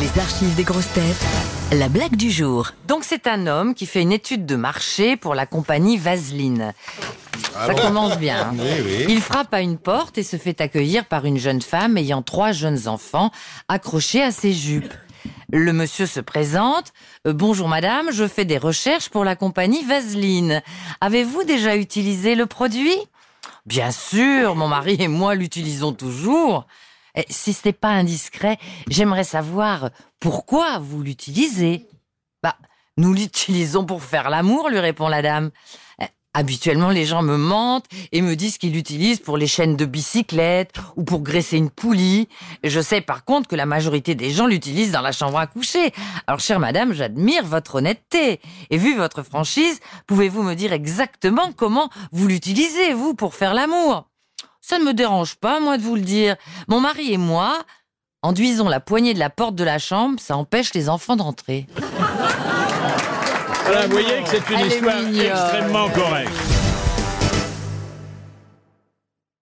Les archives des grosses têtes. La blague du jour. Donc c'est un homme qui fait une étude de marché pour la compagnie Vaseline. Ça commence bien. hein. Il frappe à une porte et se fait accueillir par une jeune femme ayant trois jeunes enfants accrochés à ses jupes. Le monsieur se présente. Euh, Bonjour madame, je fais des recherches pour la compagnie Vaseline. Avez-vous déjà utilisé le produit? Bien sûr, mon mari et moi l'utilisons toujours. Eh, Si ce n'est pas indiscret, j'aimerais savoir pourquoi vous l'utilisez. Bah, nous l'utilisons pour faire l'amour, lui répond la dame. Eh, Habituellement, les gens me mentent et me disent qu'ils l'utilisent pour les chaînes de bicyclette ou pour graisser une poulie. Je sais par contre que la majorité des gens l'utilisent dans la chambre à coucher. Alors, chère madame, j'admire votre honnêteté. Et vu votre franchise, pouvez-vous me dire exactement comment vous l'utilisez, vous, pour faire l'amour? Ça ne me dérange pas, moi, de vous le dire. Mon mari et moi, enduisons la poignée de la porte de la chambre, ça empêche les enfants d'entrer. Voilà, vous voyez que c'est une Elle histoire extrêmement correcte.